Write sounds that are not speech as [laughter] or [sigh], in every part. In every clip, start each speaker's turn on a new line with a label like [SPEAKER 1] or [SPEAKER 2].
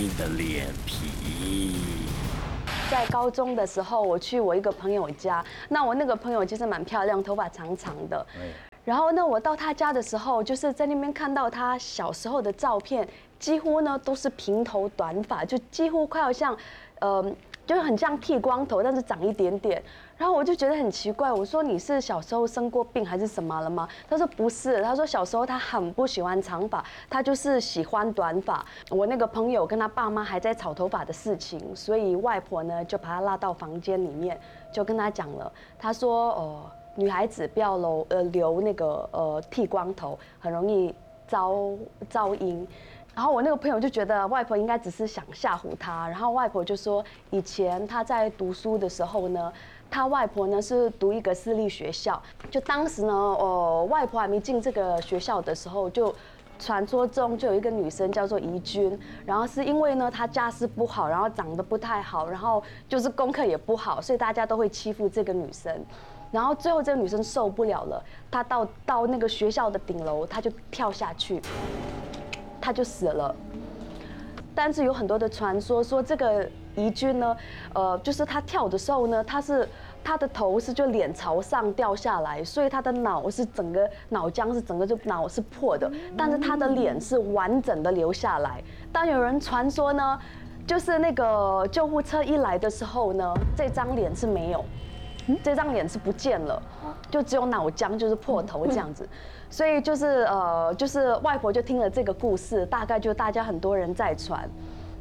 [SPEAKER 1] 命的脸皮。
[SPEAKER 2] 在高中的时候，我去我一个朋友家，那我那个朋友其实蛮漂亮，头发长长的。然后呢，我到他家的时候，就是在那边看到他小时候的照片，几乎呢都是平头短发，就几乎快要像，呃，就很像剃光头，但是长一点点。然后我就觉得很奇怪，我说你是小时候生过病还是什么了吗？他说不是，他说小时候他很不喜欢长发，他就是喜欢短发。我那个朋友跟他爸妈还在吵头发的事情，所以外婆呢就把他拉到房间里面，就跟他讲了，他说哦，女孩子不要留呃留那个呃剃光头，很容易招噪音。然后我那个朋友就觉得外婆应该只是想吓唬他，然后外婆就说以前他在读书的时候呢。他外婆呢是读一个私立学校，就当时呢，哦，外婆还没进这个学校的时候，就传说中就有一个女生叫做怡君，然后是因为呢她家世不好，然后长得不太好，然后就是功课也不好，所以大家都会欺负这个女生，然后最后这个女生受不了了，她到到那个学校的顶楼，她就跳下去，他就死了。但是有很多的传说说这个。怡君呢，呃，就是他跳的时候呢，他是他的头是就脸朝上掉下来，所以他的脑是整个脑浆是整个就脑是破的，但是他的脸是完整的留下来。但有人传说呢，就是那个救护车一来的时候呢，这张脸是没有，这张脸是不见了，就只有脑浆就是破头这样子。所以就是呃，就是外婆就听了这个故事，大概就大家很多人在传。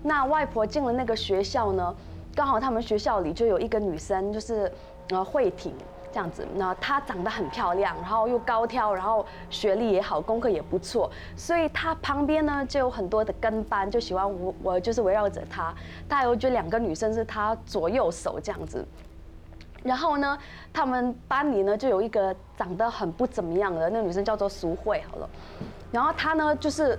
[SPEAKER 2] 那外婆进了那个学校呢，刚好他们学校里就有一个女生，就是呃慧婷这样子。那她长得很漂亮，然后又高挑，然后学历也好，功课也不错，所以她旁边呢就有很多的跟班，就喜欢我我就是围绕着她。大有就两个女生是她左右手这样子。然后呢，他们班里呢就有一个长得很不怎么样的那女生，叫做淑慧，好了。然后她呢就是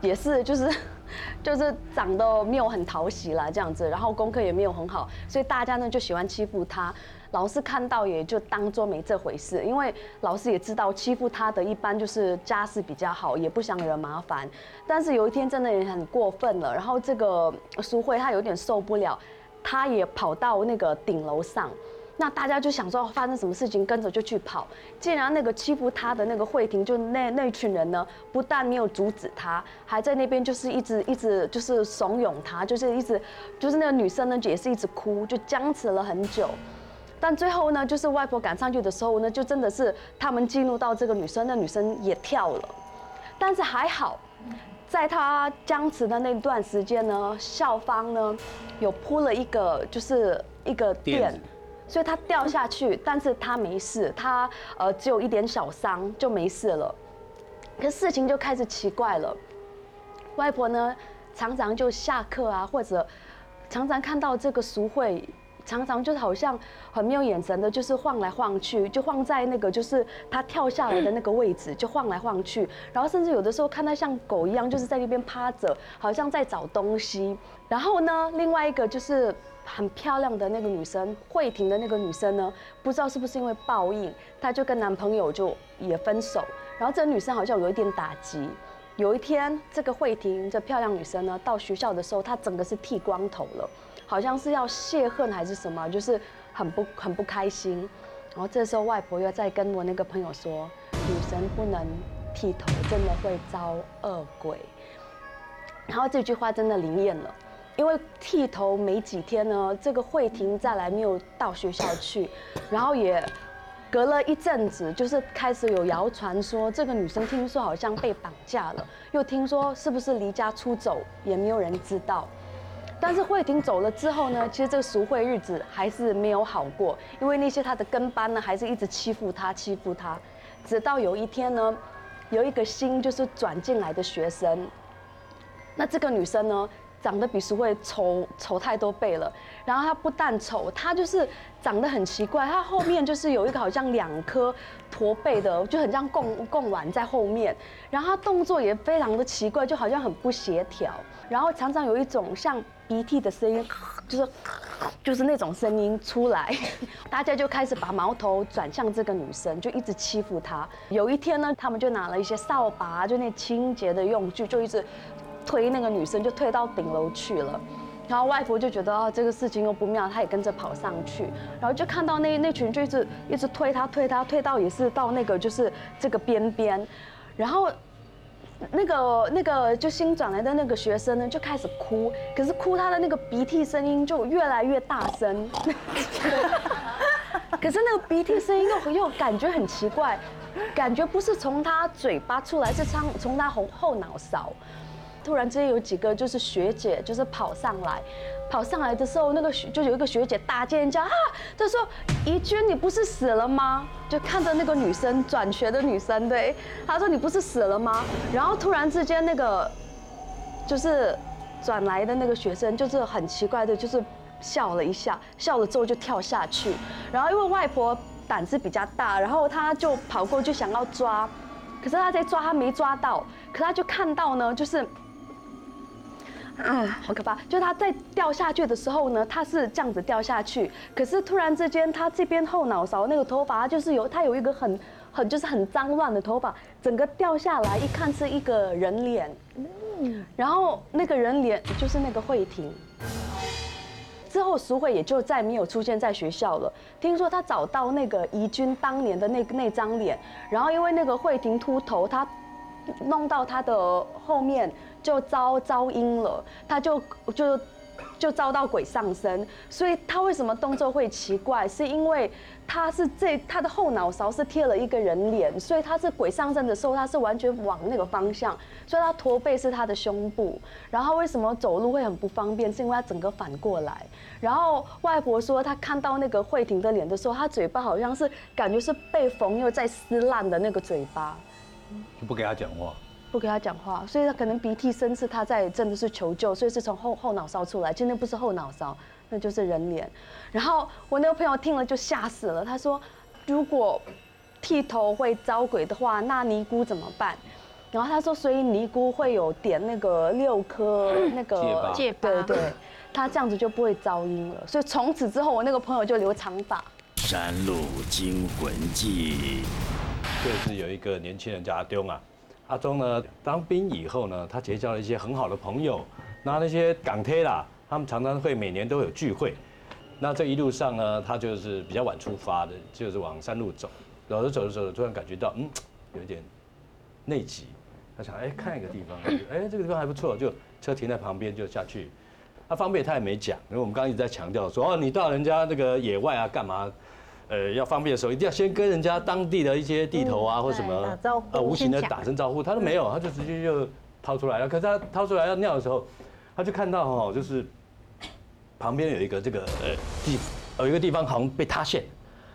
[SPEAKER 2] 也是就是。[laughs] 就是长得没有很讨喜啦，这样子，然后功课也没有很好，所以大家呢就喜欢欺负她。老师看到也就当做没这回事，因为老师也知道欺负他的一般就是家世比较好，也不想惹麻烦。但是有一天真的也很过分了，然后这个苏慧她有点受不了，她也跑到那个顶楼上。那大家就想说发生什么事情，跟着就去跑。竟然那个欺负他的那个慧婷，就那那群人呢，不但没有阻止他，还在那边就是一直一直就是怂恿他，就是一直就是那个女生呢也是一直哭，就僵持了很久。但最后呢，就是外婆赶上去的时候呢，就真的是他们进入到这个女生，那女生也跳了。但是还好，在她僵持的那段时间呢，校方呢有铺了一个就是一个垫。所以他掉下去，但是他没事，他呃只有一点小伤就没事了。可事情就开始奇怪了，外婆呢常常就下课啊，或者常常看到这个淑慧，常常就是好像很没有眼神的，就是晃来晃去，就晃在那个就是他跳下来的那个位置，就晃来晃去，然后甚至有的时候看他像狗一样，就是在那边趴着，好像在找东西。然后呢，另外一个就是。很漂亮的那个女生，慧婷的那个女生呢，不知道是不是因为报应，她就跟男朋友就也分手。然后这个女生好像有一点打击。有一天，这个慧婷这漂亮女生呢，到学校的时候，她整个是剃光头了，好像是要泄恨还是什么，就是很不很不开心。然后这时候外婆又在跟我那个朋友说，女生不能剃头，真的会招恶鬼。然后这句话真的灵验了。因为剃头没几天呢，这个慧婷再来没有到学校去，然后也隔了一阵子，就是开始有谣传说这个女生听说好像被绑架了，又听说是不是离家出走，也没有人知道。但是慧婷走了之后呢，其实这个赎慧日子还是没有好过，因为那些她的跟班呢，还是一直欺负她，欺负她，直到有一天呢，有一个新就是转进来的学生，那这个女生呢？长得比苏慧丑丑太多倍了，然后她不但丑，她就是长得很奇怪，她后面就是有一个好像两颗驼背的，就很像贡贡丸在后面，然后她动作也非常的奇怪，就好像很不协调，然后常常有一种像鼻涕的声音，就是就是那种声音出来，[laughs] 大家就开始把矛头转向这个女生，就一直欺负她。有一天呢，他们就拿了一些扫把，就那清洁的用具，就一直。推那个女生，就推到顶楼去了。然后外婆就觉得啊，这个事情又不妙，她也跟着跑上去，然后就看到那那群就一直一直推她，推她，推到也是到那个就是这个边边，然后那个那个就新转来的那个学生呢就开始哭，可是哭他的那个鼻涕声音就越来越大声，[laughs] 可是那个鼻涕声音又又感觉很奇怪，感觉不是从他嘴巴出来，是从从他后后脑勺。突然之间有几个就是学姐就是跑上来，跑上来的时候，那个学就有一个学姐大尖叫啊，她说：“怡君，你不是死了吗？”就看着那个女生转学的女生，对，她说：“你不是死了吗？”然后突然之间那个就是转来的那个学生就是很奇怪的，就是笑了一下，笑了之后就跳下去。然后因为外婆胆子比较大，然后她就跑过去想要抓，可是她在抓，她没抓到，可她就看到呢，就是。啊，好可怕！就他在掉下去的时候呢，他是这样子掉下去，可是突然之间，他这边后脑勺那个头发，就是有他有一个很很就是很脏乱的头发，整个掉下来，一看是一个人脸，嗯，然后那个人脸就是那个慧婷。之后苏慧也就再没有出现在学校了。听说他找到那个怡君当年的那那张脸，然后因为那个慧婷秃头，他弄到他的后面。就遭遭阴了，他就就就遭到鬼上身，所以他为什么动作会奇怪？是因为他是这他的后脑勺是贴了一个人脸，所以他是鬼上身的时候，他是完全往那个方向，所以他驼背是他的胸部。然后为什么走路会很不方便？是因为他整个反过来。然后外婆说，他看到那个慧婷的脸的时候，他嘴巴好像是感觉是被缝又在撕烂的那个嘴巴，
[SPEAKER 3] 就不给他讲话。
[SPEAKER 2] 不给他讲话，所以他可能鼻涕声是他在真的是求救，所以是从后后脑勺出来。今天不是后脑勺，那就是人脸。然后我那个朋友听了就吓死了，他说：“如果剃头会招鬼的话，那尼姑怎么办？”然后他说：“所以尼姑会有点那个 [laughs] 六颗那个
[SPEAKER 4] 戒疤，
[SPEAKER 2] 对对，[laughs] 他这样子就不会招阴了。所以从此之后，我那个朋友就留长发。
[SPEAKER 1] 山路惊魂记，
[SPEAKER 3] 就是有一个年轻人叫阿丢啊。阿忠呢，当兵以后呢，他结交了一些很好的朋友。那那些港铁啦，他们常常会每年都有聚会。那这一路上呢，他就是比较晚出发的，就是往山路走。走着走着走着，突然感觉到，嗯，有点内急。他想，哎，看一个地方，哎，这个地方还不错，就车停在旁边就下去。他方便他也没讲，因为我们刚刚一直在强调说，哦，你到人家那个野外啊，干嘛？呃，要方便的时候，一定要先跟人家当地的一些地头啊，或什么
[SPEAKER 4] 呃
[SPEAKER 3] 无形的打声招呼。他都没有，他就直接就掏出来了。可是他掏出来要尿的时候，他就看到哈，就是旁边有一个这个呃地，有一个地方好像被塌陷。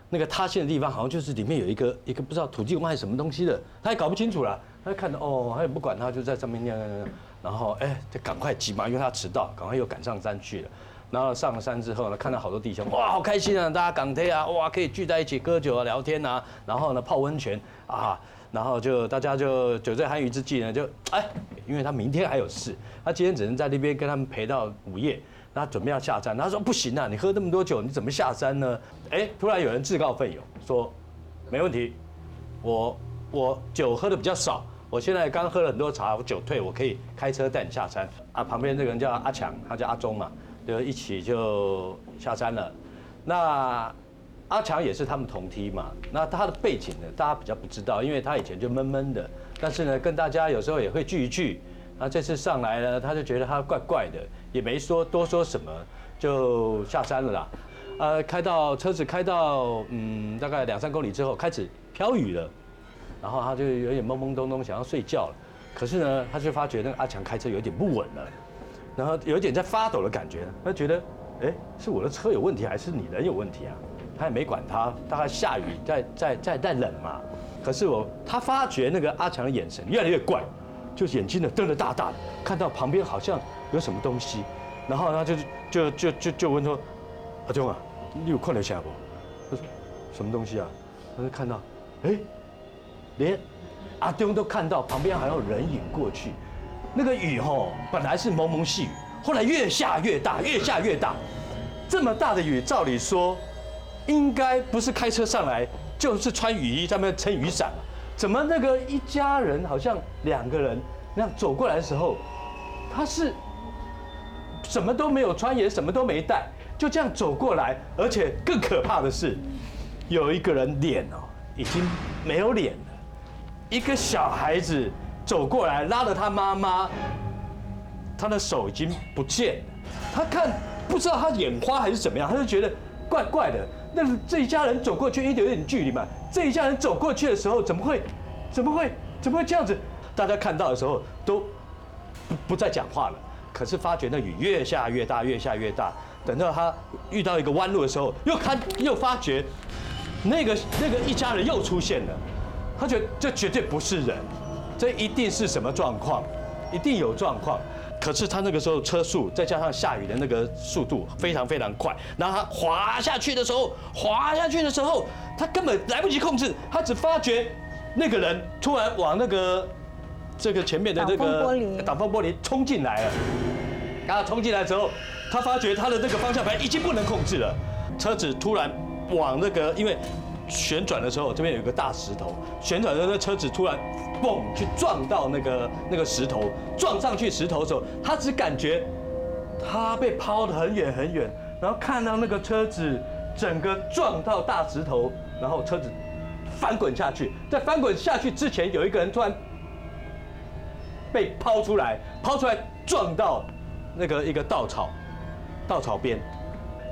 [SPEAKER 3] 那个塌陷的地方好像就是里面有一个一个不知道土地公还是什么东西的，他也搞不清楚了。他就看到哦，他也不管他，就在上面尿尿尿，然后哎，就赶快急忙，因为他迟到，赶快又赶上山去了。然后上了山之后呢，看到好多弟兄，哇，好开心啊！大家港铁啊，哇，可以聚在一起喝酒啊、聊天啊，然后呢泡温泉啊，然后就大家就酒醉酣语之际呢，就哎，因为他明天还有事，他今天只能在那边跟他们陪到午夜，他准备要下山，他说不行啊，你喝那么多酒，你怎么下山呢？哎，突然有人自告奋勇说，没问题，我我酒喝的比较少，我现在刚喝了很多茶，我酒退，我可以开车带你下山。啊，旁边这个人叫阿强，他叫阿忠嘛。就一起就下山了。那阿强也是他们同梯嘛。那他的背景呢，大家比较不知道，因为他以前就闷闷的。但是呢，跟大家有时候也会聚一聚。那这次上来呢，他就觉得他怪怪的，也没说多说什么，就下山了啦。呃，开到车子开到嗯大概两三公里之后，开始飘雨了。然后他就有点懵懵懂懂，想要睡觉了。可是呢，他就发觉那个阿强开车有点不稳了。然后有一点在发抖的感觉，他觉得，哎，是我的车有问题，还是你人有问题啊？他也没管他，大概下雨在在在在冷嘛。可是我他发觉那个阿强的眼神越来越怪，就眼睛呢瞪得大大的，看到旁边好像有什么东西，然后他就就就就就问说，阿忠啊，你有看到下不？他说什么东西啊？他就看到，哎，连阿忠都看到旁边好像有人影过去。那个雨吼，本来是蒙蒙细雨，后来越下越大，越下越大。这么大的雨，照理说，应该不是开车上来，就是穿雨衣在那撑雨伞怎么那个一家人好像两个人那样走过来的时候，他是什么都没有穿，也什么都没带，就这样走过来，而且更可怕的是，有一个人脸哦已经没有脸了，一个小孩子走过来拉着他妈妈，他的手已经不见了，他看不知道他眼花还是怎么样，他就觉得怪怪的。那这一家人走过去，一点点距离嘛，这一家人走过去的时候，怎么会，怎么会，怎么会这样子？大家看到的时候都不不再讲话了。可是发觉那雨越下越大，越下越大。等到他遇到一个弯路的时候，又看又发觉那个那个一家人又出现了。他觉得这绝对不是人，这一定是什么状况，一定有状况。可是他那个时候车速再加上下雨的那个速度非常非常快，然后他滑下去的时候，滑下去的时候，他根本来不及控制，他只发觉那个人突然往那个这个前面的那个
[SPEAKER 4] 挡风玻璃
[SPEAKER 3] 挡风玻璃冲进来了。然后冲进来之后，他发觉他的那个方向盘已经不能控制了，车子突然往那个因为旋转的时候，这边有一个大石头，旋转的那车子突然嘣去撞到那个那个石头，撞上去石头的时候，他只感觉他被抛得很远很远，然后看到那个车子整个撞到大石头，然后车子翻滚下去，在翻滚下去之前，有一个人突然被抛出来，抛出来撞到那个一个稻草，稻草边，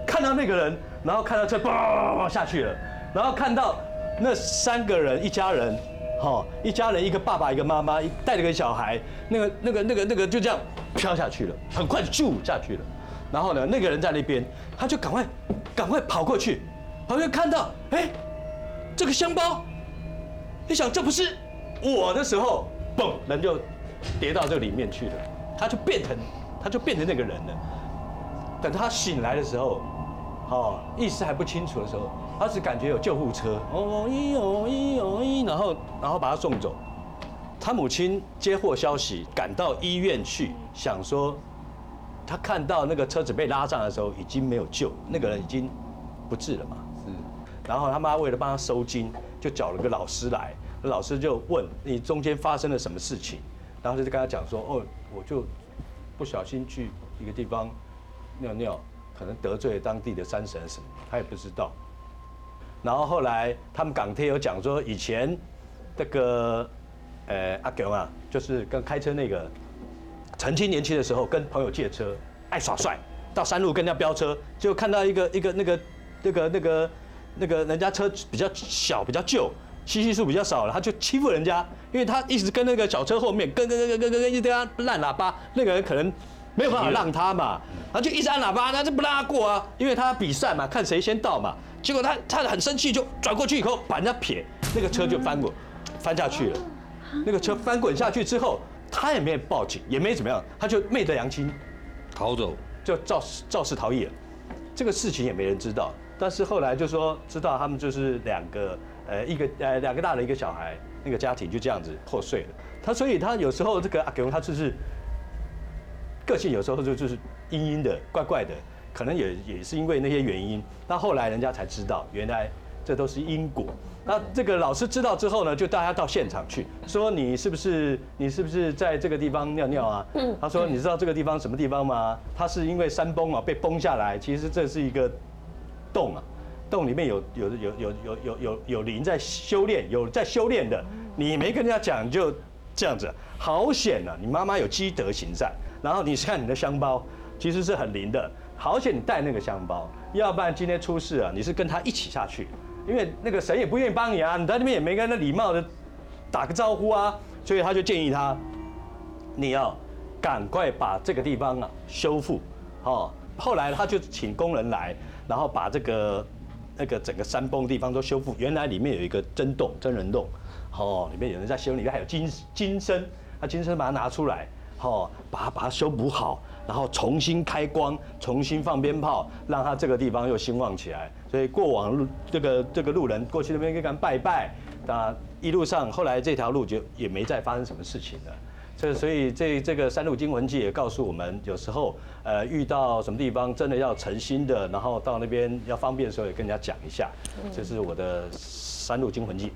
[SPEAKER 3] 看到那个人，然后看到车嘣下去了，然后看到那三个人一家人，哈，一家人一个爸爸一个妈妈，带着个小孩，那个那个那个那个就这样飘下去了，很快就下去了，然后呢，那个人在那边，他就赶快赶快跑过去，跑过去看到，哎，这个香包，你想这不是我的时候，嘣，人就跌到这里面去了，他就变成他就变成那个人了。等他醒来的时候，哦，意识还不清楚的时候，他只感觉有救护车，哦咦哦咦哦咦，然后然后把他送走。他母亲接获消息，赶到医院去，想说，他看到那个车子被拉上的时候，已经没有救，那个人已经不治了嘛。
[SPEAKER 5] 是
[SPEAKER 3] 然后他妈为了帮他收金，就找了个老师来，老师就问你中间发生了什么事情，然后就跟他讲说，哦，我就不小心去一个地方尿尿，可能得罪当地的山神什么，他也不知道。然后后来他们港铁有讲说，以前这个呃阿 cường 啊，就是跟开车那个，曾经年轻的时候跟朋友借车，爱耍帅，到山路跟人家飙车，就看到一个一个那个那个那个那个人家车比较小比较旧，吸气数比较少了，他就欺负人家，因为他一直跟那个小车后面跟跟跟跟跟跟跟一直跟他烂喇叭，那个人可能没有办法让他嘛，他就一直按喇叭，他就不让他过啊，因为他比赛嘛，看谁先到嘛。结果他他很生气，就转过去以后把人家撇，那个车就翻滚翻下去了。那个车翻滚下去之后，他也没有报警，也没怎么样，他就昧着良心
[SPEAKER 5] 逃走，
[SPEAKER 3] 就肇肇事逃逸了。这个事情也没人知道，但是后来就说知道他们就是两个呃一个呃两个大人一个小孩，那个家庭就这样子破碎了。他所以他有时候这个阿勇他就是个性有时候就就是阴阴的怪怪的，可能也也是因为那些原因。那后来人家才知道，原来这都是因果。那这个老师知道之后呢，就大家到现场去，说你是不是你是不是在这个地方尿尿啊？他说你知道这个地方什么地方吗？它是因为山崩啊被崩下来，其实这是一个洞啊，洞里面有有有有有有有有灵在修炼，有在修炼的。你没跟人家讲就这样子，好险啊！你妈妈有积德行善，然后你看你的香包。其实是很灵的，好险你带那个香包，要不然今天出事啊，你是跟他一起下去，因为那个神也不愿意帮你啊，你在那边也没跟他礼貌的打个招呼啊，所以他就建议他，你要赶快把这个地方啊修复，哦，后来他就请工人来，然后把这个那个整个山崩地方都修复，原来里面有一个真洞真人洞，哦，里面有人在修，里面还有金金身，他金身把它拿出来，哦，把它把它修补好，然后重新开光，重新放鞭炮，让它这个地方又兴旺起来。所以过往路这个这个路人过去那边跟他拜拜，那一路上后来这条路就也没再发生什么事情了。这所以这这个《三路惊魂记》也告诉我们，有时候呃遇到什么地方真的要诚心的，然后到那边要方便的时候也跟人家讲一下。这是我的《三路惊魂记》。